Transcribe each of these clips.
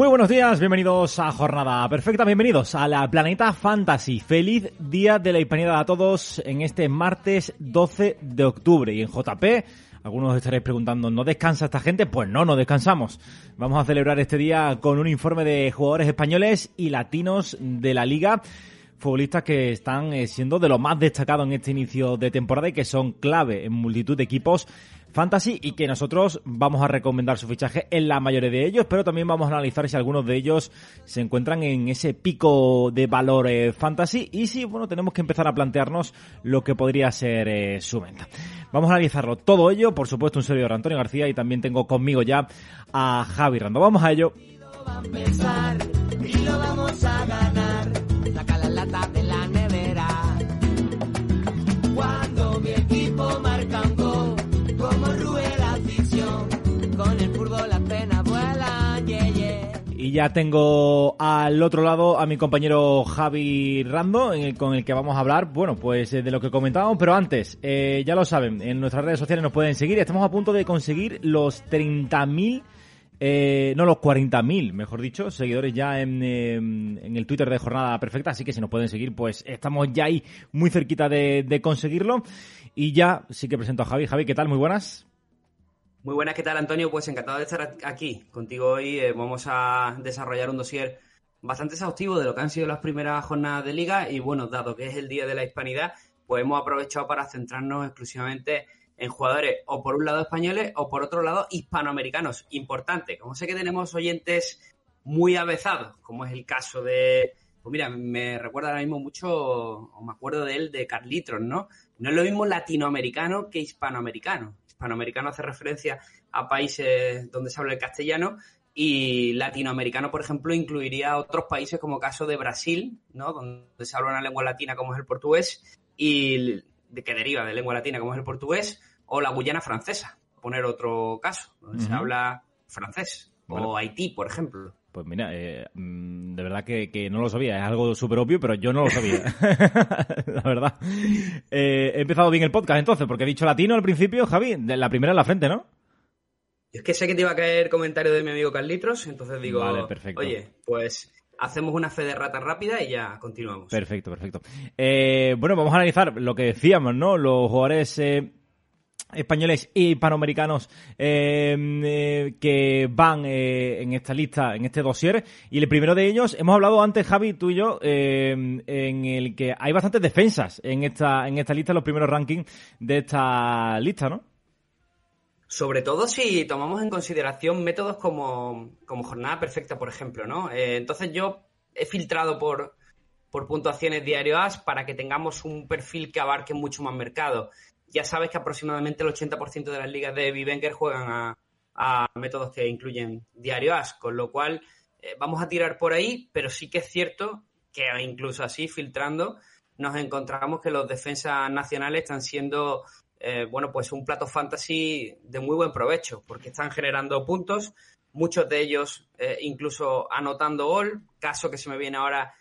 Muy buenos días, bienvenidos a Jornada Perfecta, bienvenidos a la Planeta Fantasy. Feliz Día de la Hispanidad a todos en este martes 12 de octubre. Y en JP, algunos estaréis preguntando, ¿no descansa esta gente? Pues no, no descansamos. Vamos a celebrar este día con un informe de jugadores españoles y latinos de la liga futbolistas que están eh, siendo de lo más destacado en este inicio de temporada y que son clave en multitud de equipos fantasy y que nosotros vamos a recomendar su fichaje en la mayoría de ellos, pero también vamos a analizar si algunos de ellos se encuentran en ese pico de valor eh, fantasy y si, bueno, tenemos que empezar a plantearnos lo que podría ser eh, su venta. Vamos a analizarlo todo ello, por supuesto un servidor Antonio García y también tengo conmigo ya a Javi Rando. Vamos a ello. Y ya tengo al otro lado a mi compañero Javi Rando, en el- con el que vamos a hablar, bueno, pues eh, de lo que comentábamos, pero antes, eh, ya lo saben, en nuestras redes sociales nos pueden seguir, estamos a punto de conseguir los 30.000, eh, no los 40.000, mejor dicho, seguidores ya en, eh, en el Twitter de Jornada Perfecta, así que si nos pueden seguir, pues estamos ya ahí muy cerquita de, de conseguirlo. Y ya sí que presento a Javi. Javi, ¿qué tal? Muy buenas. Muy buenas, ¿qué tal Antonio? Pues encantado de estar aquí contigo hoy. Eh, vamos a desarrollar un dossier bastante exhaustivo de lo que han sido las primeras jornadas de liga y bueno, dado que es el Día de la Hispanidad, pues hemos aprovechado para centrarnos exclusivamente en jugadores o por un lado españoles o por otro lado hispanoamericanos. Importante, como sé que tenemos oyentes muy avezados, como es el caso de... Pues mira, me recuerda ahora mismo mucho, o me acuerdo de él, de Carlitos, ¿no? No es lo mismo latinoamericano que hispanoamericano. Hispanoamericano hace referencia a países donde se habla el castellano y latinoamericano, por ejemplo, incluiría otros países como caso de Brasil, ¿no? Donde se habla una lengua latina como es el portugués y de que deriva de lengua latina como es el portugués o la Guyana francesa, poner otro caso, donde se habla francés Bueno. o Haití, por ejemplo. Pues mira, eh, mm, de verdad que, que no lo sabía, es algo súper obvio, pero yo no lo sabía. la verdad. Eh, he empezado bien el podcast entonces, porque he dicho latino al principio, Javi, de la primera en la frente, ¿no? Yo es que sé que te iba a caer comentario de mi amigo Carlitos, entonces digo, Vale, perfecto. oye, pues hacemos una fe de rata rápida y ya continuamos. Perfecto, perfecto. Eh, bueno, vamos a analizar lo que decíamos, ¿no? Los jugadores eh, españoles y hispanoamericanos eh, eh, que van eh, en esta lista, en este dossier. Y el primero de ellos, hemos hablado antes, Javi, tú y yo, eh, en el que hay bastantes defensas en esta, en esta lista, los primeros rankings de esta lista, ¿no? Sobre todo si tomamos en consideración métodos como, como jornada perfecta, por ejemplo, ¿no? Eh, entonces yo he filtrado por, por puntuaciones diario as para que tengamos un perfil que abarque mucho más mercado. Ya sabes que aproximadamente el 80% de las ligas de Vivenger juegan a, métodos que incluyen diario as, con lo cual eh, vamos a tirar por ahí, pero sí que es cierto que incluso así, filtrando, nos encontramos que los defensas nacionales están siendo eh, bueno, pues un plato fantasy de muy buen provecho, porque están generando puntos, muchos de ellos eh, incluso anotando gol, caso que se me viene ahora,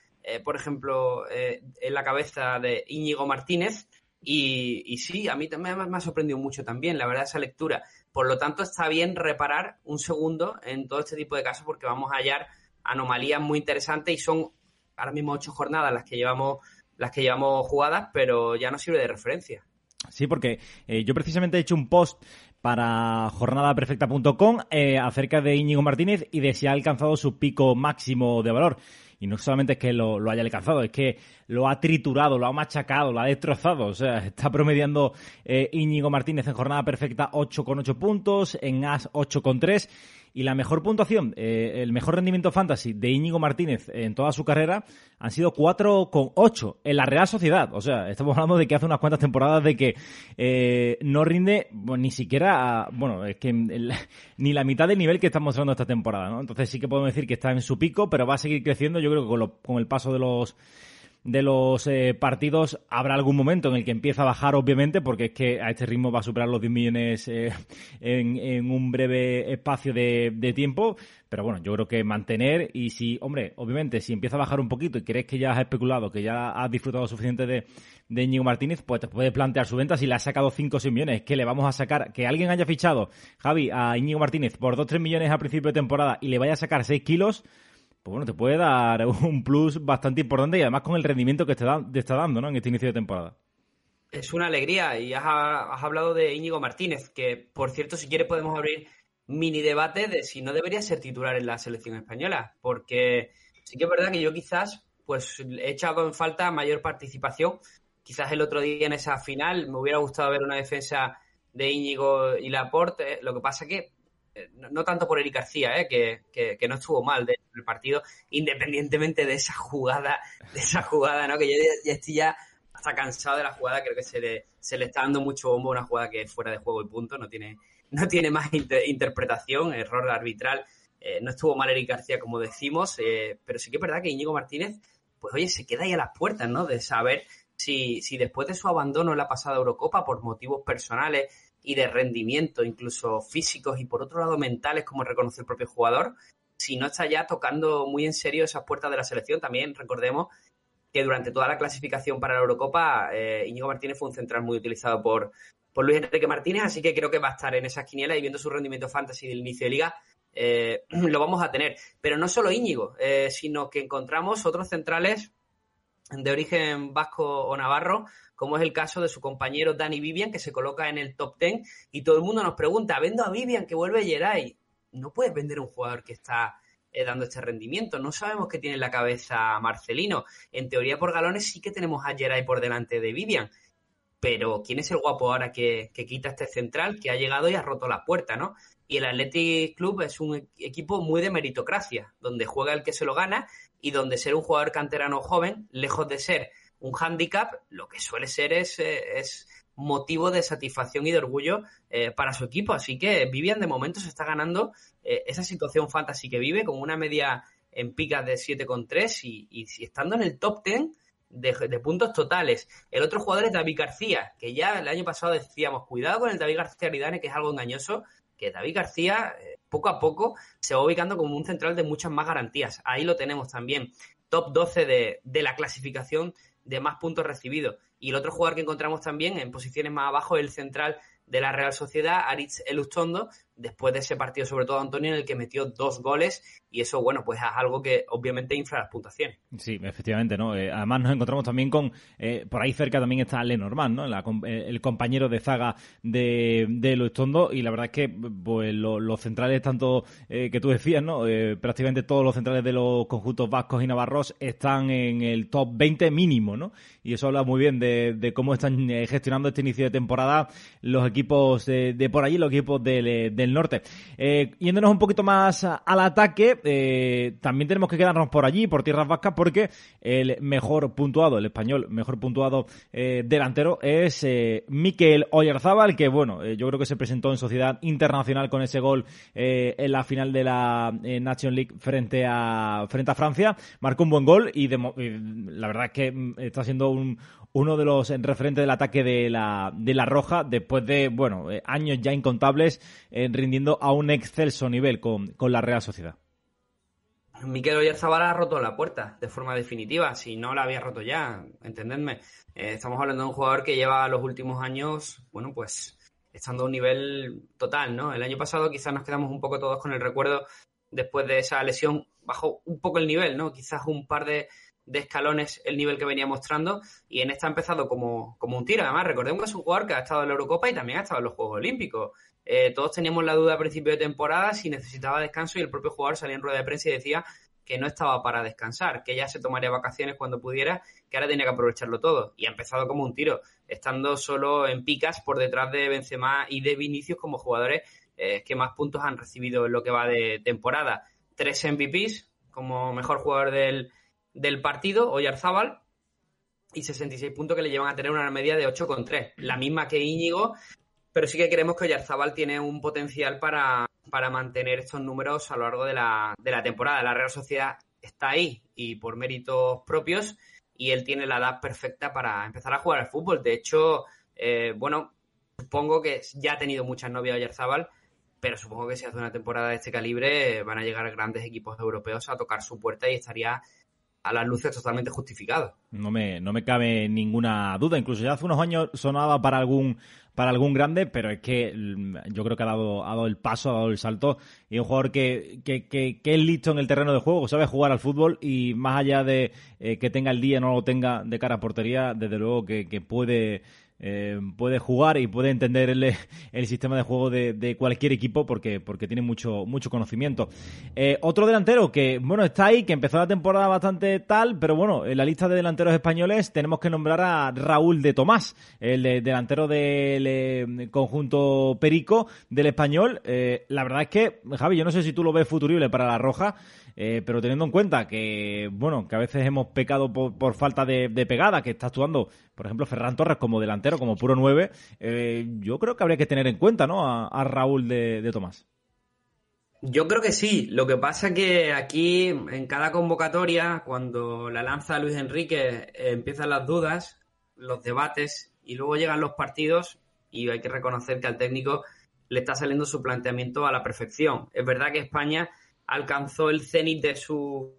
por ejemplo, en la cabeza de Íñigo Martínez, Y, sí, a mí también me ha sorprendido mucho también, la verdad, esa lectura. Por lo tanto, está bien reparar un segundo en todo este tipo de casos porque vamos a hallar anomalías muy interesantes y son ahora mismo ocho jornadas las que llevamos las que llevamos jugadas, pero ya no sirve de referencia. Sí, porque eh, yo precisamente he hecho un post para jornadaperfecta.com eh, acerca de Íñigo Martínez y de si ha alcanzado su pico máximo de valor. Y no solamente es que lo, haya alcanzado, es que lo ha triturado, lo ha machacado, lo ha destrozado. O sea, está promediando eh, Íñigo Martínez en jornada perfecta 8,8 puntos, en AS 8,3 y la mejor puntuación, eh, el mejor rendimiento fantasy de Íñigo Martínez en toda su carrera han sido 4,8 en la Real Sociedad. O sea, estamos hablando de que hace unas cuantas temporadas de que eh, no rinde ni siquiera, bueno, es que ni la mitad del nivel que está mostrando esta temporada, ¿no? Entonces sí que podemos decir que está en su pico, pero va a seguir creciendo, yo creo que con, con el paso de los de los eh, partidos habrá algún momento en el que empieza a bajar, obviamente, porque es que a este ritmo va a superar los 10 millones eh, en, un breve espacio de, tiempo. Pero bueno, yo creo que mantener y si, hombre, obviamente, si empieza a bajar un poquito y crees que ya has especulado, que ya has disfrutado suficiente de, de Íñigo Martínez, pues te puedes plantear su venta si le has sacado 5 o 6 millones. que le vamos a sacar? Que alguien haya fichado, Javi, a Íñigo Martínez por 2 o 3 millones a principio de temporada y le vaya a sacar 6 kilos pues bueno, te puede dar un plus bastante importante y además con el rendimiento que te, está dando ¿no? en este inicio de temporada. Es una alegría y has, hablado de Íñigo Martínez, que por cierto, si quieres podemos abrir mini debate de si no debería ser titular en la selección española, porque sí que es verdad que yo quizás pues he echado en falta mayor participación. Quizás el otro día en esa final me hubiera gustado ver una defensa de Íñigo y Laporte. Lo que pasa que eh, no, tanto por Eric García, eh, que, no estuvo mal del partido, independientemente de esa jugada, de esa jugada, ¿no? Que yo ya estoy ya hasta cansado de la jugada, creo que se le, se le está dando mucho bombo a una jugada que es fuera de juego y punto, no tiene, no tiene más interpretación, error arbitral. Eh, no estuvo mal Eric García, como decimos, pero sí que es verdad que Íñigo Martínez, pues oye, se queda ahí a las puertas, ¿no? De saber si, si después de su abandono en la pasada Eurocopa, por motivos personales, y de rendimiento, incluso físicos y por otro lado mentales, como reconoce el propio jugador, si no está ya tocando muy en serio esas puertas de la selección. También recordemos que durante toda la clasificación para la Eurocopa, eh, Íñigo Martínez fue un central muy utilizado por, por Luis Enrique Martínez, así que creo que va a estar en esas quinielas y viendo su rendimiento fantasy del inicio de liga, eh, lo vamos a tener. Pero no solo Íñigo, eh, sino que encontramos otros centrales de origen vasco o navarro, como es el caso de su compañero Dani Vivian, que se coloca en el top 10, y todo el mundo nos pregunta, vendo a Vivian que vuelve Geray. No puedes vender un jugador que está eh, dando este rendimiento. No sabemos qué tiene en la cabeza Marcelino. En teoría, por galones sí que tenemos a Geray por delante de Vivian. Pero ¿quién es el guapo ahora que, que, quita este central que ha llegado y ha roto la puerta, ¿no? Y el Athletic Club es un equipo muy de meritocracia, donde juega el que se lo gana y donde ser un jugador canterano joven, lejos de ser un hándicap, lo que suele ser es, eh, es motivo de satisfacción y de orgullo eh, para su equipo. Así que Vivian de momento se está ganando eh, esa situación fantasy que vive con una media en picas de 7,3 y, y estando en el top 10 de, puntos totales. El otro jugador es David García, que ya el año pasado decíamos, cuidado con el David García Aridane, que es algo engañoso, que David García poco a poco se va ubicando como un central de muchas más garantías. Ahí lo tenemos también. Top 12 de, de la clasificación de más puntos recibidos. Y el otro jugador que encontramos también en posiciones más abajo es el central de la Real Sociedad, Aritz Elustondo, después de ese partido, sobre todo Antonio, en el que metió dos goles y eso, bueno, pues es algo que obviamente infra las puntuaciones. Sí, efectivamente, ¿no? Eh, además nos encontramos también con, eh, por ahí cerca también está Lenormand, ¿no? Eh, el compañero de zaga de, de Elustondo y la verdad es que pues los centrales, tanto que tú decías, ¿no? prácticamente todos los centrales de los conjuntos vascos y navarros están en el top 20 mínimo, ¿no? Y eso habla muy bien de, de cómo están gestionando este inicio de temporada los equipos de, por allí, los equipos del norte. Eh, yéndonos un poquito más al ataque, eh, también tenemos que quedarnos por allí, por tierras vascas, porque el mejor puntuado, el español mejor puntuado eh, delantero es Miquel Oyarzábal, que bueno, yo creo que se presentó en Sociedad Internacional con ese gol en la final de la Nation League frente a, frente a Francia. Marcó un buen gol y, la verdad es que mm, está siendo un, uno de los referentes del ataque de la, de la Roja después de, bueno, años ya incontables en rindiendo a un excelso nivel con, la Real Sociedad. Miquel Oyarzabal ha roto la puerta de forma definitiva, si no la había roto ya, entendedme. Eh, estamos hablando de un jugador que lleva los últimos años, bueno, pues estando a un nivel total, ¿no? El año pasado quizás nos quedamos un poco todos con el recuerdo después de esa lesión, bajó un poco el nivel, ¿no? Quizás un par de, escalones el nivel que venía mostrando y en esta ha empezado como, como un tiro. Además, recordemos que es un jugador que ha estado en la Eurocopa y también ha estado en los Juegos Olímpicos. Eh, todos teníamos la duda a principio de temporada si necesitaba descanso y el propio jugador salía en rueda de prensa y decía que no estaba para descansar, que ya se tomaría vacaciones cuando pudiera, que ahora tenía que aprovecharlo todo. Y ha empezado como un tiro, estando solo en picas por detrás de Benzema y de Vinicius como jugadores eh, que más puntos han recibido en lo que va de temporada. Tres MVPs como mejor jugador del, del partido, Oyarzábal, y 66 puntos que le llevan a tener una media de 8,3, la misma que Íñigo, pero sí que creemos que Oyarzábal tiene un potencial para, para mantener estos números a lo largo de la, de la temporada. La Real Sociedad está ahí y por méritos propios y él tiene la edad perfecta para empezar a jugar al fútbol. De hecho, eh, bueno, supongo que ya ha tenido muchas novias Oyarzábal, pero supongo que si hace una temporada de este calibre van a llegar grandes equipos europeos a tocar su puerta y estaría a las luces totalmente justificado. No me, no me cabe ninguna duda. Incluso ya hace unos años sonaba para algún para algún grande, pero es que mm, yo creo que ha dado, ha dado el paso, ha dado el salto. Y un jugador que, que, que, es listo en el terreno de juego, sabe jugar al fútbol y más allá de eh, que tenga el día, no lo tenga de cara a portería, desde luego que, que puede eh, puede jugar y puede entender el, el sistema de juego de, de, cualquier equipo porque, porque tiene mucho, mucho conocimiento. Eh, otro delantero que, bueno, está ahí, que empezó la temporada bastante tal, pero bueno, en la lista de delanteros españoles tenemos que nombrar a Raúl de Tomás, el delantero del eh, conjunto Perico del español. La verdad es que, Javi, yo no sé si tú lo ves futurible para la Roja, pero teniendo en cuenta que, bueno, que a veces hemos pecado por, falta de, pegada, que está actuando, por ejemplo, Ferran Torres como delantero, como puro 9, eh, yo creo que habría que tener en cuenta, ¿no? A, Raúl de, Tomás. Yo creo que sí. Lo que pasa que aquí, en cada convocatoria, cuando la lanza Luis Enrique, eh, empiezan las dudas, los debates, y luego llegan los partidos, y hay que reconocer que al técnico le está saliendo su planteamiento a la perfección. Es verdad que España alcanzó el cenit de su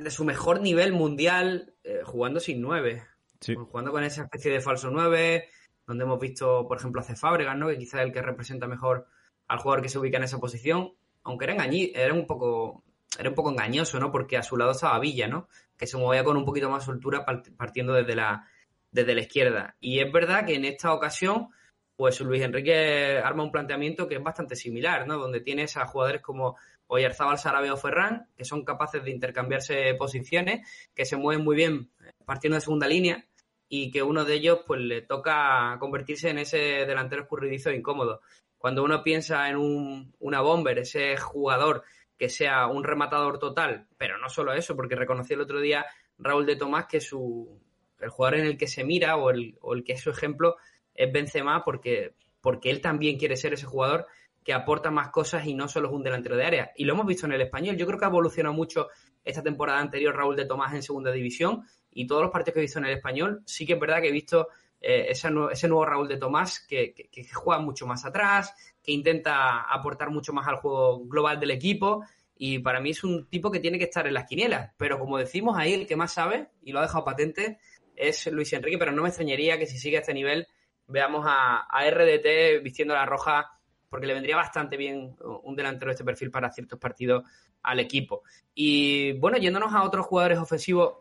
de su mejor nivel mundial eh, jugando sin nueve. Jugando con esa especie de falso nueve, donde hemos visto, por ejemplo, a Fábregas, ¿no? que quizás es el que representa mejor al jugador que se ubica en esa posición, aunque era, era un poco era un poco engañoso, ¿no? Porque a su lado estaba Villa, ¿no? Que se movía con un poquito más soltura partiendo desde la, desde la izquierda. Y es verdad que en esta ocasión pues Luis Enrique arma un planteamiento que es bastante similar, ¿no? Donde tienes a jugadores como Oyarzábal, Sarabia o Ferran, que son capaces de intercambiarse posiciones, que se mueven muy bien partiendo de segunda línea y que uno de ellos pues le toca convertirse en ese delantero escurridizo e incómodo. Cuando uno piensa en un, una bomber, ese jugador que sea un rematador total, pero no solo eso, porque reconocí el otro día Raúl de Tomás que su el jugador en el que se mira o el, o el que es su ejemplo es Benzema porque, porque él también quiere ser ese jugador que aporta más cosas y no solo es un delantero de área. Y lo hemos visto en el español. Yo creo que ha evolucionado mucho esta temporada anterior Raúl de Tomás en segunda división y todos los partidos que he visto en el español, sí que es verdad que he visto eh, ese, nuevo Raúl de Tomás que, juega mucho más atrás, que intenta aportar mucho más al juego global del equipo. Y para mí es un tipo que tiene que estar en las quinielas. Pero como decimos ahí, el que más sabe, y lo ha dejado patente, es Luis Enrique. Pero no me extrañaría que si sigue a este nivel veamos a, RDT vistiendo la roja, porque le vendría bastante bien un delantero de este perfil para ciertos partidos al equipo. Y bueno, yéndonos a otros jugadores ofensivos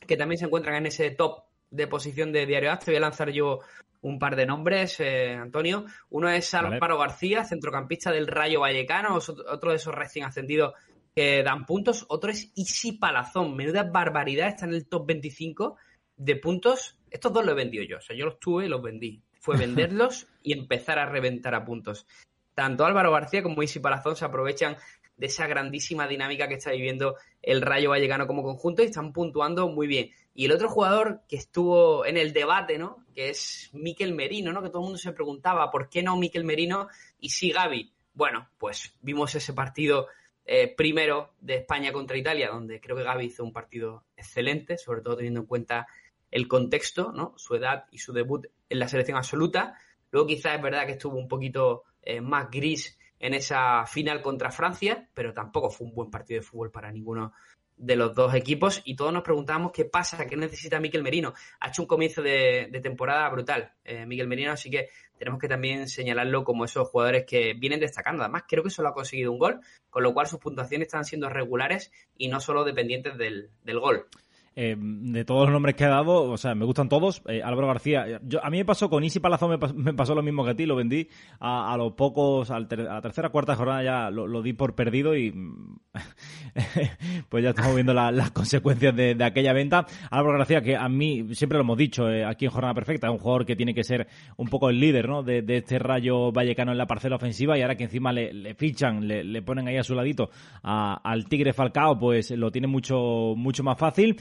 que también se encuentran en ese top de posición de Diario As, te voy a lanzar yo un par de nombres, eh, Antonio. Uno es Álvaro García, centrocampista del Rayo Vallecano, otro de esos recién ascendidos que dan puntos. Otro es Isi Palazón, menuda barbaridad, está en el top 25 de puntos, estos dos los he vendido yo. O sea, yo los tuve y los vendí. Fue venderlos y empezar a reventar a puntos. Tanto Álvaro García como Isi Palazón se aprovechan de esa grandísima dinámica que está viviendo el Rayo Vallecano como conjunto y están puntuando muy bien. Y el otro jugador que estuvo en el debate, ¿no? Que es Miquel Merino, ¿no? Que todo el mundo se preguntaba por qué no Miquel Merino y sí Gaby. Bueno, pues vimos ese partido eh, primero de España contra Italia, donde creo que Gaby hizo un partido excelente, sobre todo teniendo en cuenta el contexto, ¿no? Su edad y su debut en la selección absoluta. Luego quizás es verdad que estuvo un poquito eh, más gris en esa final contra Francia, pero tampoco fue un buen partido de fútbol para ninguno de los dos equipos y todos nos preguntábamos qué pasa, qué necesita Miquel Merino. Ha hecho un comienzo de, temporada brutal, eh, Miquel Merino, así que tenemos que también señalarlo como esos jugadores que vienen destacando. Además, creo que solo ha conseguido un gol, con lo cual sus puntuaciones están siendo regulares y no solo dependientes del, del gol. Eh, de todos los nombres que ha dado, o sea, me gustan todos. Eh, Álvaro García, yo, a mí me pasó con Isi Palazón, me, pasó, lo mismo que a ti, lo vendí a, los pocos, a la tercera cuarta jornada ya lo, di por perdido y pues ya estamos viendo las consecuencias de, aquella venta. Álvaro García, que a mí siempre lo hemos dicho eh, aquí en Jornada Perfecta, es un jugador que tiene que ser un poco el líder ¿no? de, este rayo vallecano en la parcela ofensiva y ahora que encima le, fichan, le, ponen ahí a su ladito al Tigre Falcao, pues lo tiene mucho, mucho más fácil.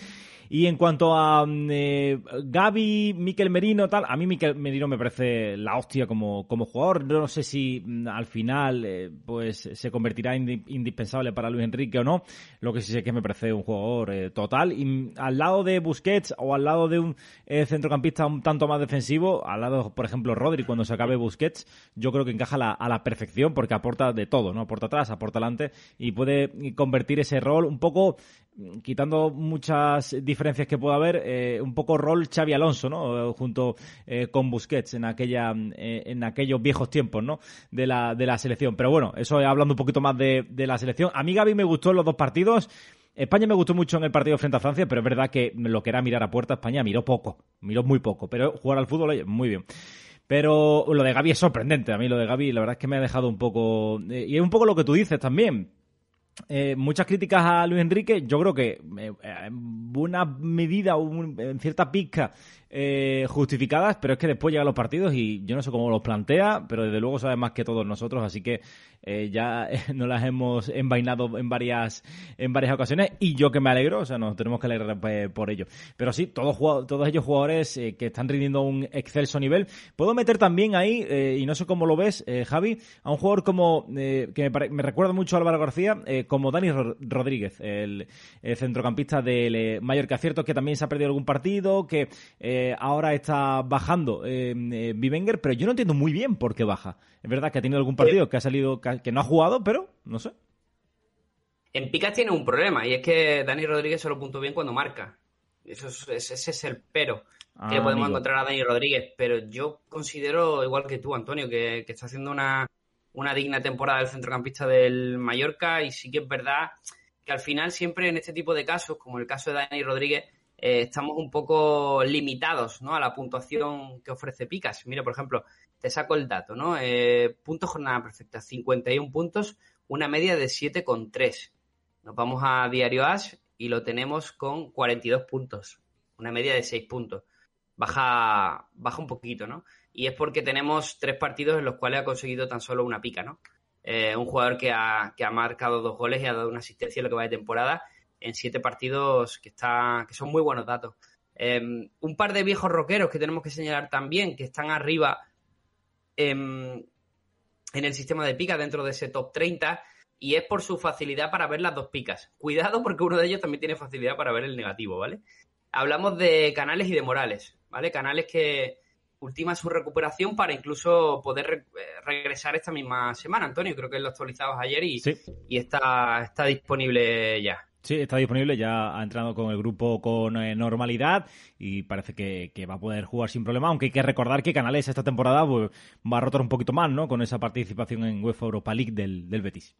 Y en cuanto a mm, eh, Gaby, Miquel Merino, tal, a mí Miquel Merino me parece la hostia como, como jugador. No sé si mm, al final eh, pues se convertirá en indispensable para Luis Enrique o no. Lo que sí sé es que me parece un jugador eh, total. Y mm, al lado de Busquets o al lado de un centrocampista un tanto más defensivo, al lado, por ejemplo, Rodri, cuando se acabe Busquets, yo creo que encaja a la perfección porque aporta de todo, ¿no? Aporta atrás, aporta adelante y puede convertir ese rol un poco quitando muchas diferencias que pueda haber, eh, un poco rol Xavi Alonso, ¿no? Junto eh, con Busquets en aquella, eh, en aquellos viejos tiempos, ¿no? De la, de la selección. Pero bueno, eso hablando un poquito más de, de la selección. A mí Gaby me gustó en los dos partidos. España me gustó mucho en el partido frente a Francia, pero es verdad que lo que era mirar a puerta España miró poco, miró muy poco, pero jugar al fútbol, muy bien. Pero lo de Gaby es sorprendente, a mí lo de Gaby la verdad es que me ha dejado un poco... y es un poco lo que tú dices también, eh, muchas críticas a Luis Enrique, yo creo que eh, en buena medida, en cierta pizca, eh, justificadas, pero es que después llegan los partidos y yo no sé cómo los plantea, pero desde luego sabe más que todos nosotros, así que eh, ya nos las hemos envainado en varias en varias ocasiones y yo que me alegro, o sea, nos tenemos que alegrar pues, por ello. Pero sí, todos, todos ellos jugadores eh, que están rindiendo un excelso nivel. Puedo meter también ahí, y no sé cómo lo ves, Javi, a un jugador como, que me, recuerda mucho a Álvaro García, como Dani Rodríguez, el, centrocampista del Mallorca. Cierto que también se ha perdido algún partido, que ahora está bajando eh, eh pero yo no entiendo muy bien por qué baja. Es verdad que ha tenido algún partido que ha salido, que no ha jugado, pero no sé. En Picas tiene un problema y es que Dani Rodríguez solo puntó bien cuando marca. Eso ese es el pero que ah, podemos encontrar a Dani Rodríguez. Pero yo considero, igual que tú, Antonio, que, está haciendo una, una digna temporada del centrocampista del Mallorca y sí que es verdad que al final siempre en este tipo de casos, como el caso de Dani Rodríguez, eh, estamos un poco limitados ¿no? a la puntuación que ofrece Picas. Mira, por ejemplo, te saco el dato, ¿no? Eh, punto jornada perfecta, 51 puntos, una media de 7,3. Nos vamos a Diario Ash y lo tenemos con 42 puntos, una media de 6 puntos. Baja, baja un poquito, ¿no? Y es porque tenemos tres partidos en los cuales ha conseguido tan solo una pica, ¿no? Eh, un jugador que ha, que ha marcado dos goles y ha dado una asistencia en lo que va de temporada en siete partidos que, está, que son muy buenos datos. Em, un par de viejos rockeros que tenemos que señalar también, que están arriba en, en el sistema de picas dentro de ese top 30, y es por su facilidad para ver las dos picas. Cuidado porque uno de ellos también tiene facilidad para ver el negativo, ¿vale? Hablamos de Canales y de Morales, ¿vale? Canales que ultima su recuperación para incluso poder eh, regresar esta misma semana. Antonio, creo que lo actualizamos ayer y, y está, está disponible ya. Sí, está disponible, ya ha entrado con el grupo con eh, normalidad y parece que, va a poder jugar sin problema, aunque hay que recordar que Canales esta temporada pues, va a rotar un poquito más, ¿no? Con esa participación en UEFA Europa League del, Betis.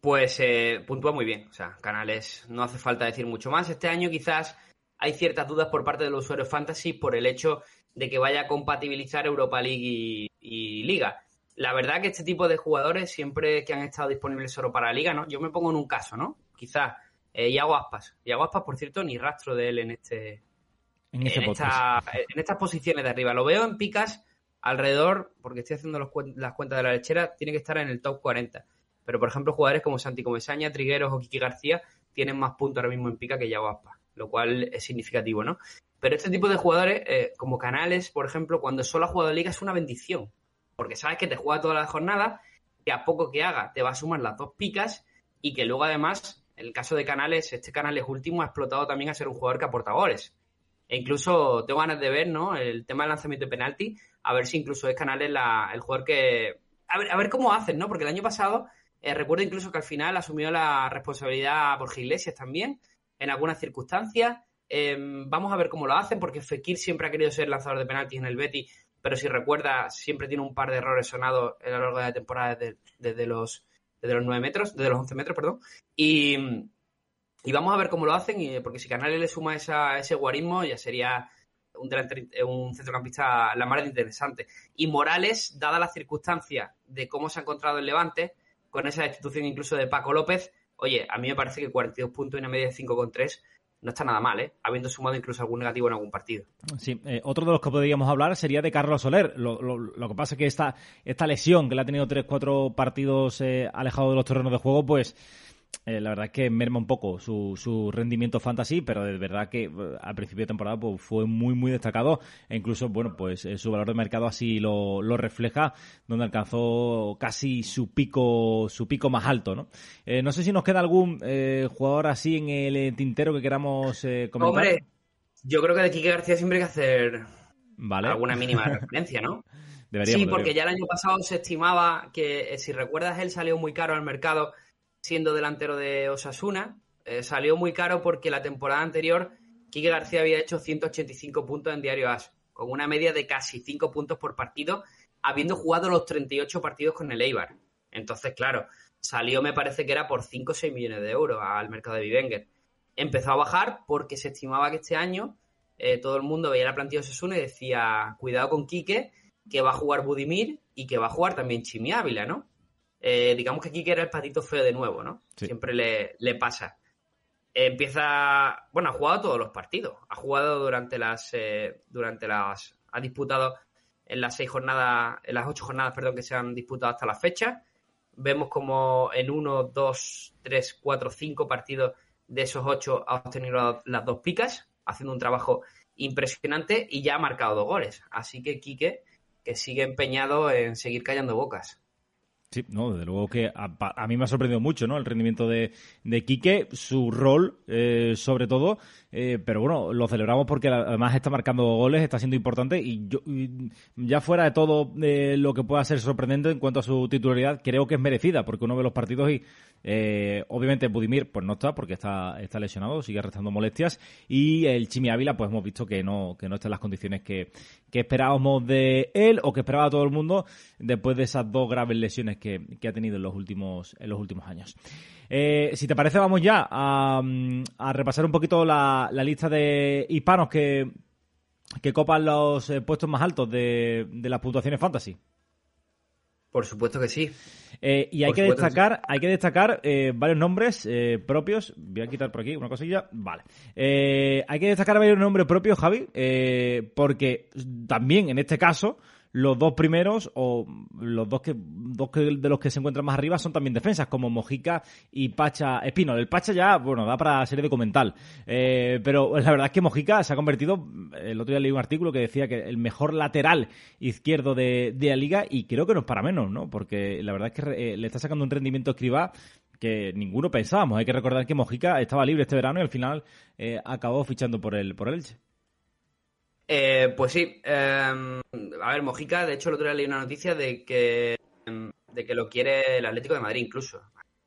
Pues eh, puntúa muy bien, o sea, Canales no hace falta decir mucho más. Este año quizás hay ciertas dudas por parte de los usuarios Fantasy por el hecho de que vaya a compatibilizar Europa League y Liga la verdad que este tipo de jugadores, siempre que han estado disponibles solo para la liga, ¿no? Yo me pongo en un caso, ¿no? Quizás eh, Iago Aspas. Iago Aspas, por cierto, ni rastro de él en este. En, este en, estas posiciones de arriba. Lo veo en picas alrededor, porque estoy haciendo las cuentas de la lechera, tiene que estar en el top 40. Pero, por ejemplo, jugadores como Santi Comesaña, Trigueros o Kiki García tienen más puntos ahora mismo en pica que Iago Aspas, lo cual es significativo, ¿no? Pero este tipo de jugadores, eh, como Canales, por ejemplo, cuando solo ha jugado liga es una bendición porque sabes que te juega toda la jornada, que a poco que haga te va a sumar las dos picas y que luego además, en el caso de Canales, este Canales último ha explotado también a ser un jugador que aporta goles. E incluso tengo ganas de ver, ¿no? El tema del lanzamiento de penalti, a ver si incluso es Canales el jugador que a ver, a ver cómo hacen, ¿no? Porque el año pasado, eh, recuerdo incluso que al final asumió la responsabilidad Borja Iglesias también, en algunas circunstancias. Em, vamos a ver cómo lo hacen, porque Fekir siempre ha querido ser lanzador de penaltis en el Betty, pero si recuerda, siempre tiene un par de errores sonados a lo largo de la temporada desde, los desde los 9 metros, desde los 11 metros, perdón. Y, y vamos a ver cómo lo hacen, porque si Canales le suma esa, ese guarismo, ya sería un, centrocampista la más interesante. Y Morales, dada las circunstancias de cómo se ha encontrado el Levante, con esa destitución incluso de Paco López, oye, a mí me parece que 42 puntos y una media de 5,3 no está nada mal, ¿eh? habiendo sumado incluso algún negativo en algún partido. Sí, eh, otro de los que podríamos hablar sería de Carlos Soler. Lo, lo, que pasa es que esta, esta lesión, que le ha tenido 3-4 partidos eh, alejado de los terrenos de juego, pues eh, la verdad es que merma un poco su, su rendimiento fantasy, pero de verdad que eh, al principio de temporada pues, fue muy, muy destacado e incluso, bueno, pues eh, su valor de mercado así lo, lo, refleja, donde alcanzó casi su pico, su pico más alto, ¿no? no sé si nos queda algún jugador así en el tintero que queramos comentar. Hombre, yo creo que de Quique García siempre hay que hacer alguna mínima referencia, ¿no? sí, porque ya el año pasado se estimaba que, si recuerdas, él salió muy caro al mercado siendo delantero de Osasuna. Eh, salió muy caro porque la temporada anterior Quique García había hecho 185 puntos en Diario As, con una media de casi 5 puntos por partido, habiendo jugado los 38 partidos con el Eibar. Entonces, claro, salió, me parece que era por 5 o 6 millones de euros al mercado de Vivenger. Empezó a bajar porque se estimaba que este año eh, todo el mundo veía la plantilla de Osasuna y decía, cuidado con Quique, que va a jugar Budimir y que va a jugar también Chimi Ávila, ¿no? Eh, digamos que Kike era el patito feo de nuevo, ¿no? Siempre le, pasa. empieza, bueno, ha jugado todos los partidos. Ha jugado durante las, eh, durante las, ha disputado en las seis jornadas, en las ocho jornadas, perdón, que se han disputado hasta la fecha. Vemos como en uno, dos, tres, cuatro, cinco partidos de esos ocho ha obtenido las dos picas, haciendo un trabajo impresionante y ya ha marcado dos goles. Así que Quique, que sigue empeñado en seguir callando bocas. Sí, no, desde luego que a, mí me ha sorprendido mucho, ¿no? El rendimiento de, de Quique, su rol, eh, sobre todo, eh, pero bueno, lo celebramos porque además está marcando goles, está siendo importante y, yo, ya fuera de todo eh, lo que pueda ser sorprendente en cuanto a su titularidad, creo que es merecida porque uno ve los partidos y eh, obviamente Budimir pues no está porque está, está lesionado, sigue restando molestias y el Chimi Ávila pues hemos visto que no, que no está en las condiciones que, que esperábamos de él o que esperaba todo el mundo después de esas dos graves lesiones que, que ha tenido en los últimos, en los últimos años. Eh, si te parece, vamos ya a, a repasar un poquito la, la, lista de hispanos que, que copan los eh, puestos más altos de, de las puntuaciones fantasy. Por supuesto que sí. Eh, y hay que, destacar, hay que destacar eh, varios nombres eh, propios. Voy a quitar por aquí una cosilla. Vale. hay que destacar varios nombres propios, Javi, porque también en este caso los dos primeros o los dos que dos de los que se encuentran más arriba son también defensas como Mojica y Pacha Espino. El Pacha ya, bueno, da para serie documental. Eh, pero la verdad es que Mojica se ha convertido, el otro día leí un artículo que decía que el mejor lateral izquierdo de, la liga y creo que no es para menos, ¿no? Porque la verdad es que eh, le está sacando un rendimiento escriba que ninguno pensábamos. Hay que recordar que Mojica estaba libre este verano y al final eh, acabó fichando por el, por el Elche. Eh, pues sí. Em, a ver, Mojica, de hecho, el otro día leí una noticia de que, em, de que lo quiere el Atlético de Madrid incluso.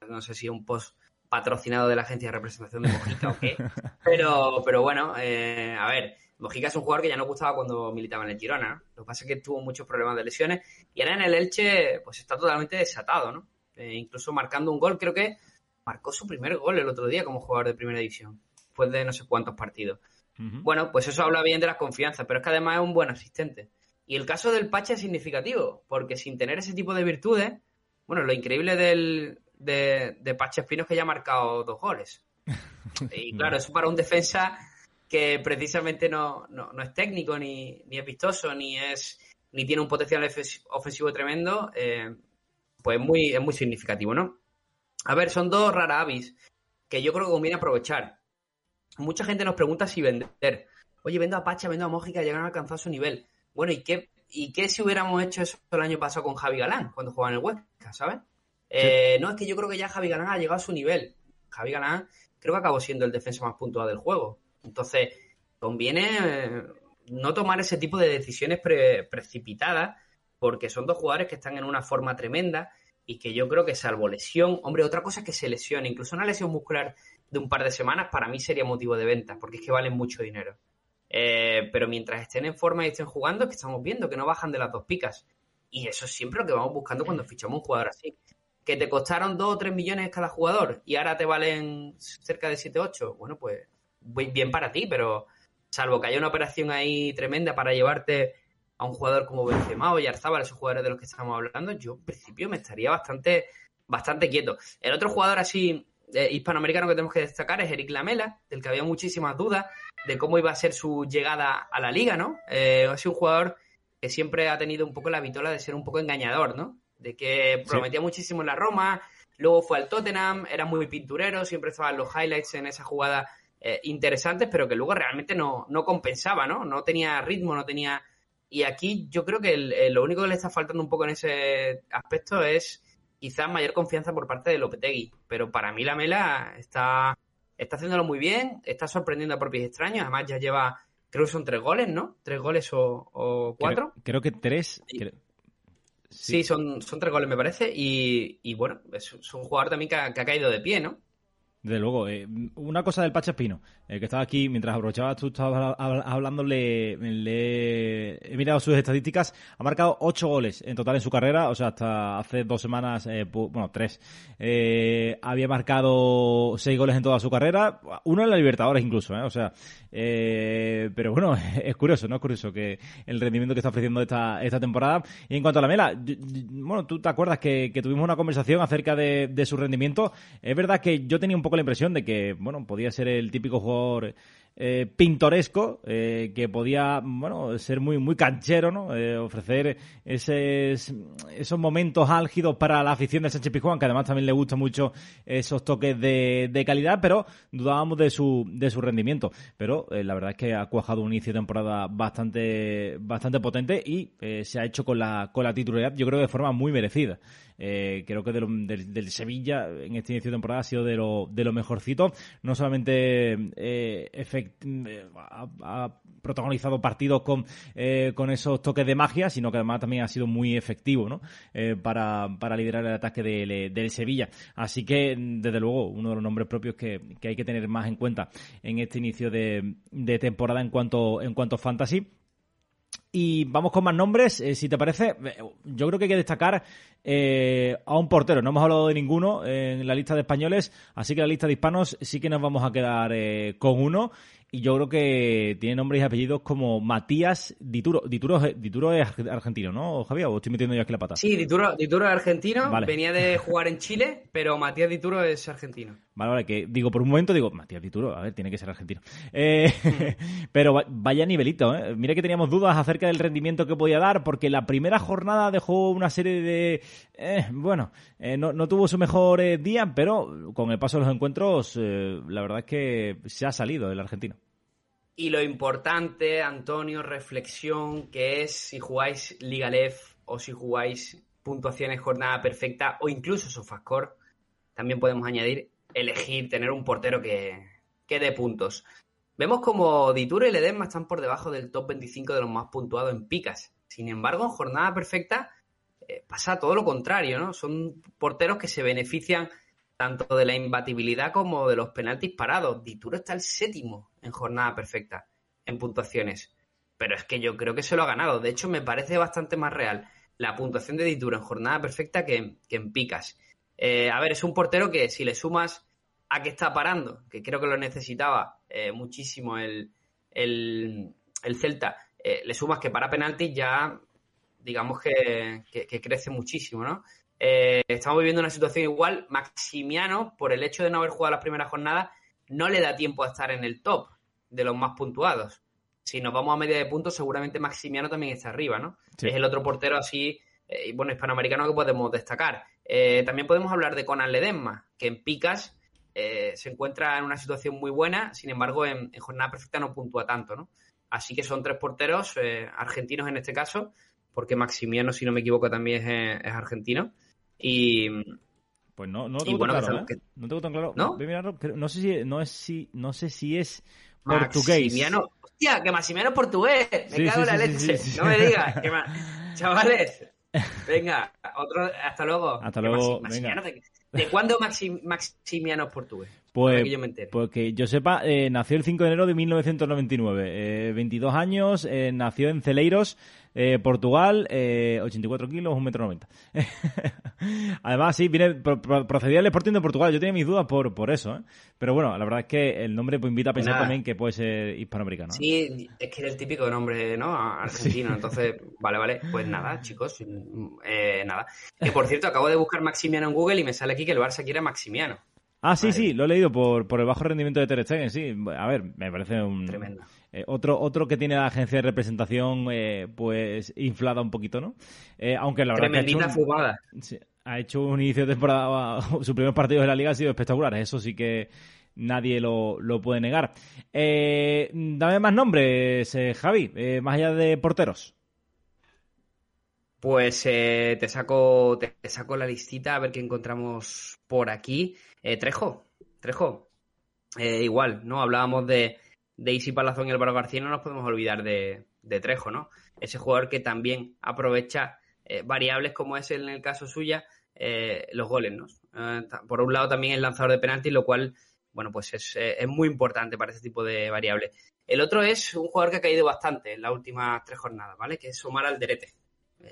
No sé si un post patrocinado de la agencia de representación de Mojica o qué. Pero, pero bueno, eh, a ver, Mojica es un jugador que ya no gustaba cuando militaba en el Girona. Lo que pasa es que tuvo muchos problemas de lesiones y ahora en el Elche pues está totalmente desatado, ¿no? Eh, incluso marcando un gol, creo que marcó su primer gol el otro día como jugador de primera división, después de no sé cuántos partidos. Bueno, pues eso habla bien de las confianzas, pero es que además es un buen asistente. Y el caso del Pacha es significativo, porque sin tener ese tipo de virtudes, bueno, lo increíble del, de, de Pacha Espino es que ya ha marcado dos goles. Y claro, eso para un defensa que precisamente no, es técnico, ni, ni, es vistoso, ni es ni tiene un potencial ofensivo tremendo, eh, pues muy, es muy significativo, ¿no? A ver, son dos rara avis que yo creo que conviene aprovechar mucha gente nos pregunta si vender. Oye, vendo a Pacha, vendo a Mójica, llegaron a alcanzar su nivel. Bueno, ¿y qué, ¿y qué si hubiéramos hecho eso el año pasado con Javi Galán, cuando jugaba en el Huesca, ¿sabes? Eh, no, es que yo creo que ya Javi Galán ha llegado a su nivel. Javi Galán creo que acabó siendo el defensa más puntual del juego. Entonces, conviene eh, no tomar ese tipo de decisiones precipitadas, porque son dos jugadores que están en una forma tremenda y que yo creo que salvo lesión, hombre, otra cosa es que se lesione, incluso una lesión muscular de un par de semanas para mí sería motivo de venta, porque es que valen mucho dinero. Eh, pero mientras estén en forma y estén jugando, es que estamos viendo que no bajan de las dos picas. Y eso es siempre lo que vamos buscando cuando fichamos un jugador así. Que te costaron 2 o 3 millones cada jugador y ahora te valen cerca de 7 o 8. Bueno, pues bien para ti, pero salvo que haya una operación ahí tremenda para llevarte a un jugador como Benzema o Yarzabal, esos jugadores de los que estamos hablando, yo en principio me estaría bastante, bastante quieto. El otro jugador así eh, hispanoamericano que tenemos que destacar es Eric Lamela, del que había muchísimas dudas de cómo iba a ser su llegada a la liga, ¿no? Eh, ha sido un jugador que siempre ha tenido un poco la vitola de ser un poco engañador, ¿no? De que prometía muchísimo en la Roma, luego fue al Tottenham, era muy pinturero, siempre estaban los highlights en esa jugada eh, interesantes, pero que luego realmente no, no compensaba, ¿no? No tenía ritmo, no tenía... Y aquí yo creo que lo único que le está faltando un poco en ese aspecto es quizás mayor confianza por parte de Lopetegui. Pero para mí la Mela está, está haciéndolo muy bien, está sorprendiendo a propios extraños, además ya lleva, creo que son tres goles, ¿no? Tres goles o, cuatro. Creo, que tres. Sí, son, son tres goles me parece y, y bueno, es, un jugador también que ha caído de pie, ¿no? Desde luego, eh, una cosa del Pacha Espino, eh, que estaba aquí, mientras aprovechaba tú estabas hablando, le, he mirado sus estadísticas, ha marcado ocho goles en total en su carrera, o sea, hasta hace dos semanas, eh, bueno, tres, había marcado seis goles en toda su carrera, uno en la Libertadores incluso, o sea, pero bueno, es curioso, ¿no? Es curioso que el rendimiento que está ofreciendo esta, esta temporada. Y en cuanto a la Mela, bueno, tú te acuerdas que, tuvimos una conversación acerca de, de su rendimiento, es verdad que yo tenía un poco la impresión de que, bueno, podía ser el típico jugador eh, pintoresco, eh, que podía, bueno, ser muy, muy canchero, ¿no? Eh, ofrecer esos, esos momentos álgidos para la afición de Sánchez Pizjuán, que además también le gusta mucho esos toques de, de calidad, pero dudábamos de su, de su rendimiento. Pero la verdad es que ha cuajado un inicio de temporada bastante, bastante potente y se ha hecho con la, con la titularidad, yo creo de forma muy merecida. Creo que del, Sevilla en este inicio de temporada ha sido de lo, de lo mejorcito, no solamente eh, eh, ha, protagonizado partidos con, eh, con esos toques de magia, sino que además también ha sido muy efectivo ¿no? Eh, para, para liderar el ataque del, Sevilla. Así que, desde luego, uno de los nombres propios que, hay que tener más en cuenta en este inicio de, de temporada en cuanto, en cuanto a fantasy. Y vamos con más nombres, si te parece. Yo creo que hay que destacar a un portero. No hemos hablado de ninguno en la lista de españoles, así que la lista de hispanos sí que nos vamos a quedar con uno y yo creo que tiene nombres y apellidos como Matías Dituro. Dituro, Dituro es argentino, ¿no, Javier? ¿O estoy metiendo yo aquí la pata? Sí, Dituro, Dituro es argentino, venía de jugar en Chile, pero Matías Dituro es argentino. Vale, vale, que digo, por un momento digo, Matías Dituro, a ver, tiene que ser argentino. Eh, pero vaya nivelito, ¿eh? Mira que teníamos dudas acerca del rendimiento que podía dar, porque la primera jornada dejó una serie de... Eh, bueno, eh, no, no, tuvo su mejor día, pero con el paso de los encuentros, la verdad es que se ha salido el argentino. Y lo importante, Antonio, reflexión, que es si jugáis Liga Lef o si jugáis puntuaciones jornada perfecta o incluso Sofascore, también podemos añadir elegir tener un portero que, que dé puntos. Vemos como Dituro y Ledesma están por debajo del top 25 de los más puntuados en picas. Sin embargo, en jornada perfecta eh, pasa todo lo contrario, ¿no? Son porteros que se benefician tanto de la imbatibilidad como de los penaltis parados. Dituro está el séptimo en jornada perfecta en puntuaciones. Pero es que yo creo que se lo ha ganado. De hecho, me parece bastante más real la puntuación de Dituro en jornada perfecta que, en picas. Eh, a ver, es un portero que si le sumas a que está parando, que creo que lo necesitaba eh, muchísimo el, el, Celta, eh, le sumas que para penaltis ya digamos que, que crece muchísimo, ¿no? Eh, estamos viviendo una situación igual. Maximiano, por el hecho de no haber jugado las primeras jornadas, no le da tiempo a estar en el top de los más puntuados. Si nos vamos a media de puntos, seguramente Maximiano también está arriba, ¿no? Es el otro portero así, bueno, hispanoamericano que podemos destacar. Eh, también podemos hablar de Conan Ledesma, que en picas se encuentra en una situación muy buena, sin embargo, en, jornada perfecta no puntúa tanto, ¿no? Así que son tres porteros argentinos en este caso, porque Maximiano, si no me equivoco, también es argentino. Y. Pues no, no tengo tan claro, ¿eh? No tengo tan claro. ¿No? No sé si, no es, si, no sé si es portugués. Hostia, que Maximiano es portugués. Me cago en la leche. no me digas. Chavales, Venga, otro, hasta luego. Hasta luego. ¿De, cuándo Maximiano es portugués? Pues, que yo pues que yo sepa, eh, nació el 5 de enero de 1999, eh, 22 años, eh, nació en Celeiros, eh, Portugal, 84 kilos, 1,90 metro 90. Además, sí, viene, procedía del Sporting de Portugal, yo tenía mis dudas por, por eso, pero bueno, la verdad es que el nombre pues, invita a pensar también que puede ser hispanoamericano. Sí, es que era el típico nombre, ¿no? Argentino, entonces, vale, vale, pues nada, chicos, nada. Que por cierto, acabo de buscar Maximiano en Google y me sale aquí que el Barça quiere Maximiano. Ah, sí, sí, lo he leído por, por el bajo rendimiento de Ter Stegen, sí. A ver, me parece un... Tremendo. Eh, otro, otro que tiene la agencia de representación, eh, pues, inflada un poquito, ¿no? Eh, aunque la verdad que ha hecho, fumada. ha hecho un inicio de temporada, sus primeros partidos de la liga han sido espectaculares, eso sí que nadie lo, lo puede negar. dame más nombres, Javi, más allá de porteros. Pues te saco te, saco la listita a ver qué encontramos por aquí. Eh, Trejo, Trejo, eh, igual, ¿no? Hablábamos de, de Isi Palazón y Álvaro García, no nos podemos olvidar de, Trejo, ¿no? Ese jugador que también aprovecha eh, variables como es en el caso suya, los goles, ¿no? por un lado también el lanzador de penalti, lo cual, bueno, pues es, es, muy importante para ese tipo de variables. El otro es un jugador que ha caído bastante en las últimas tres jornadas, ¿vale? Que es Omar Alderete,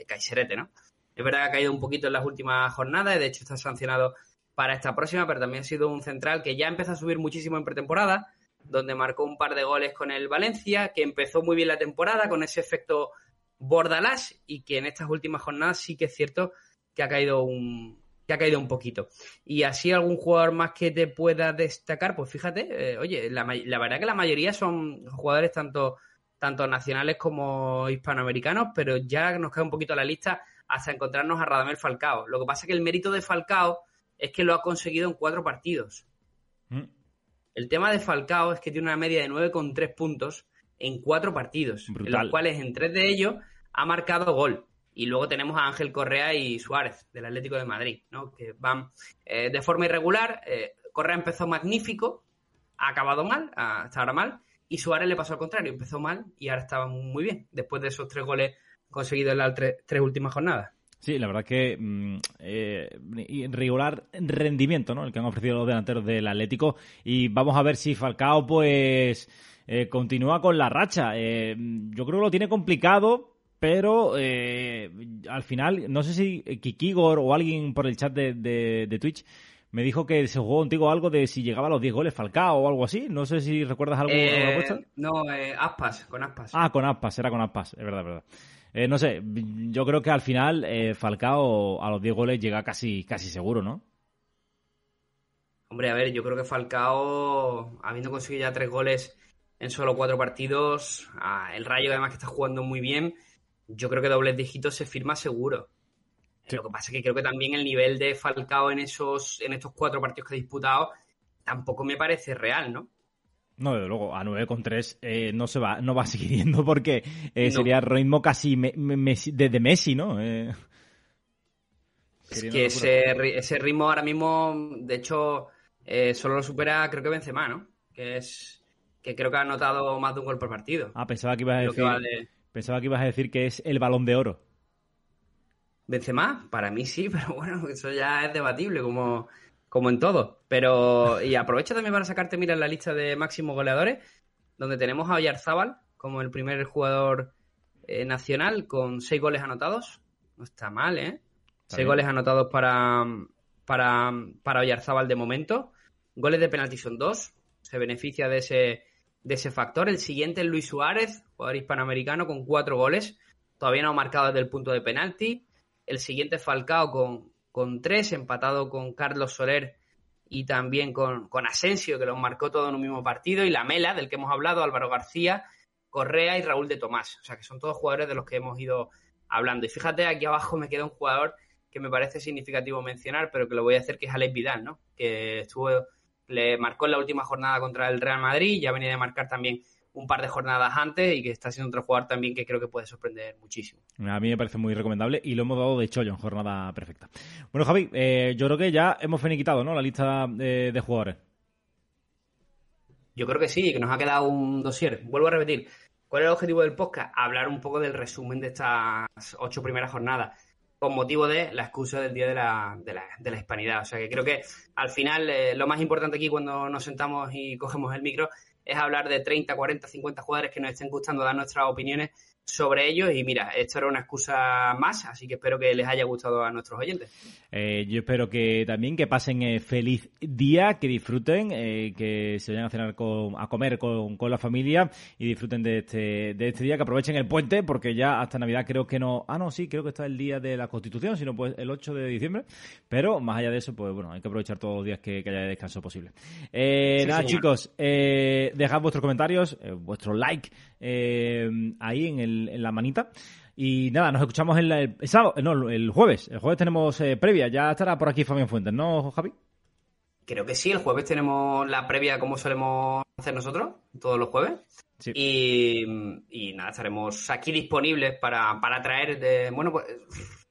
Caiserete, ¿no? Es verdad que ha caído un poquito en las últimas jornadas, de hecho está sancionado para esta próxima, pero también ha sido un central que ya empezó a subir muchísimo en pretemporada, donde marcó un par de goles con el Valencia, que empezó muy bien la temporada con ese efecto Bordalás y que en estas últimas jornadas sí que es cierto que ha caído un que ha caído un poquito. Y así algún jugador más que te pueda destacar, pues fíjate, eh, oye, la, la, verdad que la mayoría son jugadores tanto, tanto nacionales como hispanoamericanos, pero ya nos cae un poquito la lista hasta encontrarnos a Radamel Falcao. Lo que pasa es que el mérito de Falcao es que lo ha conseguido en cuatro partidos. Mm. El tema de Falcao es que tiene una media de 9,3 puntos en cuatro partidos, en los cuales en tres de ellos ha marcado gol. Y luego tenemos a Ángel Correa y Suárez, del Atlético de Madrid, ¿no? que van eh, de forma irregular. Eh, Correa empezó magnífico, ha acabado mal, hasta ahora mal, y Suárez le pasó al contrario, empezó mal y ahora estaba muy bien, después de esos tres goles conseguidos en las tres últimas jornadas. Sí, la verdad que mm, eh, regular rendimiento, ¿no? El que han ofrecido los delanteros del Atlético. Y vamos a ver si Falcao, pues, eh, continúa con la racha. Eh, yo creo que lo tiene complicado, pero eh, al final, no sé si Kikigor o alguien por el chat de, de, Twitch me dijo que se jugó contigo algo de si llegaba a los 10 goles Falcao o algo así. No sé si recuerdas algo. Eh, no, Aspas, con Aspas. Ah, con Aspas, era con Aspas, es verdad, es verdad. Eh, no sé, yo creo que al final eh, Falcao a los 10 goles llega casi, casi seguro, ¿no? Hombre, a ver, yo creo que Falcao, habiendo conseguido ya tres goles en solo cuatro partidos, el Rayo además que está jugando muy bien, yo creo que dobles dígitos se firma seguro. Lo que pasa es que creo que también el nivel de Falcao en esos, en estos cuatro partidos que ha disputado tampoco me parece real, ¿no? No, desde luego, a 9,3 eh, no se va, no va a seguir yendo porque eh, sería ritmo casi de, Messi, ¿no? Eh, es que ese, ese, ritmo ahora mismo, de hecho, eh, solo lo supera creo que Benzema, ¿no? Que es que creo que ha anotado más de un gol por partido. Ah, pensaba que ibas a decir, pensaba que ibas a decir que es el balón de oro. Benzema, para mí sí, pero bueno, eso ya es debatible, como como en todo. Pero, y aprovecho también para sacarte, mira, en la lista de máximos goleadores, donde tenemos a Oyarzábal como el primer jugador eh, nacional con seis goles anotados. No está mal, ¿eh? seis goles anotados para, para, para Oyarzábal de momento. Goles de penalti son dos. Se beneficia de ese, de ese factor. El siguiente es Luis Suárez, jugador hispanoamericano, con cuatro goles. Todavía no ha marcado desde el punto de penalti. El siguiente es Falcao con, con tres, empatado con Carlos Soler y también con, con Asensio, que los marcó todo en un mismo partido, y la Mela, del que hemos hablado, Álvaro García, Correa y Raúl de Tomás. O sea, que son todos jugadores de los que hemos ido hablando. Y fíjate, aquí abajo me queda un jugador que me parece significativo mencionar, pero que lo voy a hacer, que es Alex Vidal, ¿no? Que estuvo, le marcó en la última jornada contra el Real Madrid, ya venía de marcar también un par de jornadas antes y que está siendo otro jugador también que creo que puede sorprender muchísimo. A mí me parece muy recomendable y lo hemos dado de chollo en jornada perfecta. Bueno, Javi, eh, yo creo que ya hemos finiquitado ¿no? la lista de, jugadores. Yo creo que sí, que nos ha quedado un dossier. Vuelvo a repetir, ¿cuál es el objetivo del podcast? Hablar un poco del resumen de estas ocho primeras jornadas. con motivo de la excusa del Día de la, de la, de la Hispanidad. O sea que creo que al final eh, lo más importante aquí cuando nos sentamos y cogemos el micro es hablar de 30, 40, 50 jugadores que nos estén gustando dar nuestras opiniones sobre ellos y mira, esto era una excusa más, así que espero que les haya gustado a nuestros oyentes. Eh, yo espero que también que pasen eh, feliz día, que disfruten, eh, que se vayan a cenar con, a comer con, con, la familia y disfruten de este, de este día, que aprovechen el puente, porque ya hasta Navidad creo que no, ah no, sí, creo que está el día de la Constitución, sino pues el 8 de diciembre, pero más allá de eso, pues bueno, hay que aprovechar todos los días que, que haya de descanso posible. Sí, nada, señor. chicos, dejad vuestros comentarios, vuestro like ahí en, el, en la manita. Y nada, nos escuchamos el, el, el sábado, no, el jueves. El jueves tenemos eh, previa. Ya estará por aquí Fabián Fuentes, ¿no, Javi? Creo que sí, el jueves tenemos la previa como solemos hacer nosotros, todos los jueves. Sí. Y, y, nada, estaremos aquí disponibles para, para traer de, bueno, pues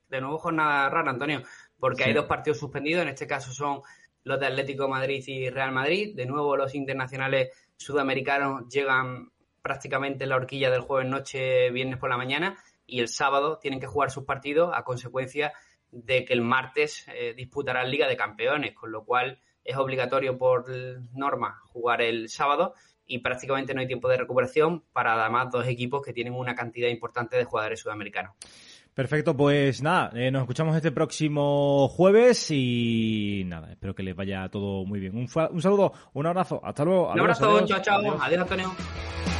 de nuevo jornada rara, Antonio, porque sí. hay dos partidos suspendidos, en este caso son los de Atlético Madrid y Real Madrid. De nuevo los internacionales sudamericanos llegan prácticamente en la horquilla del jueves noche, viernes por la mañana y el sábado tienen que jugar sus partidos a consecuencia de que el martes eh, disputarán Liga de Campeones, con lo cual es obligatorio por norma jugar el sábado y prácticamente no hay tiempo de recuperación para además dos equipos que tienen una cantidad importante de jugadores sudamericanos. Perfecto, pues nada, eh, nos escuchamos este próximo jueves y nada, espero que les vaya todo muy bien. Un, un saludo, un abrazo, hasta luego. Un abrazo, adiós, chao, chao. Adiós, adiós Antonio.